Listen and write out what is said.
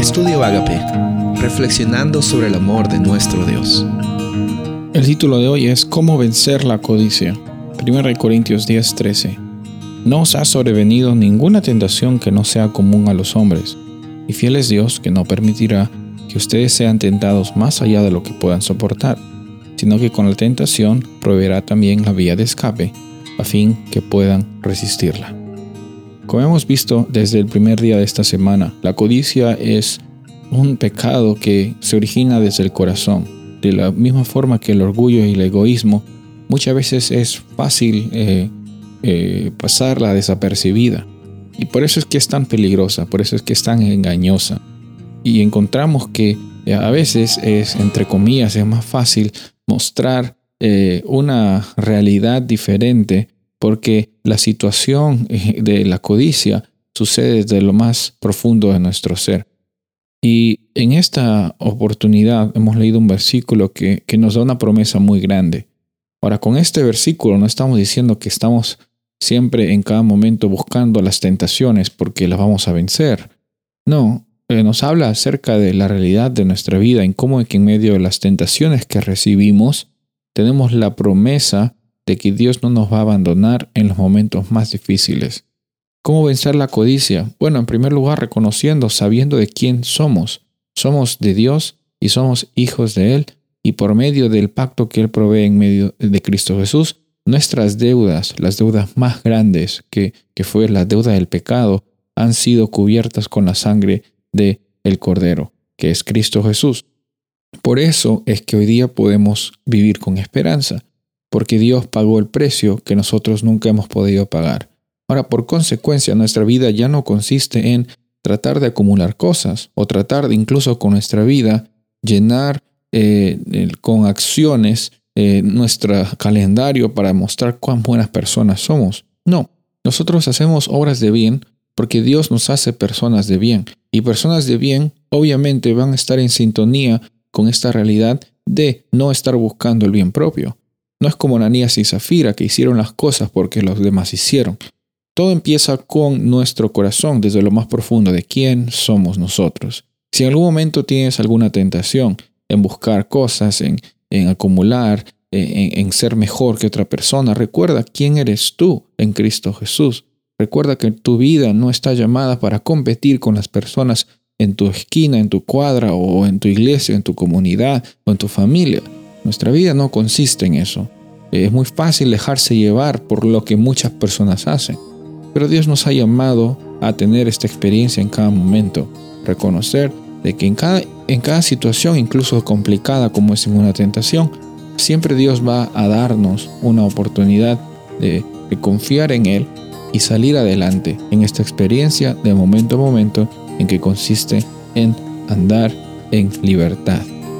Estudio Agape, reflexionando sobre el amor de nuestro Dios. El título de hoy es ¿Cómo vencer la codicia? 1 Corintios 10:13. No os ha sobrevenido ninguna tentación que no sea común a los hombres, y fiel es Dios que no permitirá que ustedes sean tentados más allá de lo que puedan soportar, sino que con la tentación proveerá también la vía de escape, a fin que puedan resistirla. Como hemos visto desde el primer día de esta semana, la codicia es un pecado que se origina desde el corazón. De la misma forma que el orgullo y el egoísmo, muchas veces es fácil eh, eh, pasarla desapercibida. Y por eso es que es tan peligrosa, por eso es que es tan engañosa. Y encontramos que eh, a veces es, entre comillas, es más fácil mostrar una realidad diferente porque la situación eh, de la codicia sucede desde lo más profundo de nuestro ser. Y en esta oportunidad hemos leído un versículo que, nos da una promesa muy grande. Ahora, con este versículo no estamos diciendo que estamos siempre en cada momento buscando las tentaciones porque las vamos a vencer. No, eh, nos habla acerca de la realidad de nuestra vida, en cómo es que en medio de las tentaciones que recibimos tenemos la promesa de que Dios no nos va a abandonar en los momentos más difíciles. ¿Cómo vencer la codicia? Bueno, en primer lugar, reconociendo, sabiendo de quién somos. Somos de Dios y somos hijos de Él, y por medio del pacto que Él provee en medio de Cristo Jesús, nuestras deudas, las deudas más grandes que, que fue la deuda del pecado, han sido cubiertas con la sangre de el Cordero, que es Cristo Jesús. Por eso es que hoy día podemos vivir con esperanza porque Dios pagó el precio que nosotros nunca hemos podido pagar. Ahora, por consecuencia, nuestra vida ya no consiste en tratar de acumular cosas o tratar de incluso con nuestra vida llenar eh, con acciones eh, nuestro calendario para mostrar cuán buenas personas somos. No, nosotros hacemos obras de bien porque Dios nos hace personas de bien. Y personas de bien obviamente van a estar en sintonía con esta realidad de no estar buscando el bien propio. No es como Ananías y Zafira que hicieron las cosas porque los demás hicieron. Todo empieza con nuestro corazón, desde lo más profundo de quién somos nosotros. Si en algún momento tienes alguna tentación en buscar cosas, en, acumular, en, en ser mejor que otra persona, recuerda quién eres tú en Cristo Jesús. Recuerda que tu vida no está llamada para competir con las personas en tu esquina, en tu cuadra o en tu iglesia, en tu comunidad o en tu familia. Nuestra vida no consiste en eso. Es muy fácil dejarse llevar por lo que muchas personas hacen. Pero Dios nos ha llamado a tener esta experiencia en cada momento. Reconocer de que en cada, en cada situación, incluso complicada como es en una tentación, siempre Dios va a darnos una oportunidad de, de confiar en Él y salir adelante en esta experiencia de momento a momento en que consiste en andar en libertad.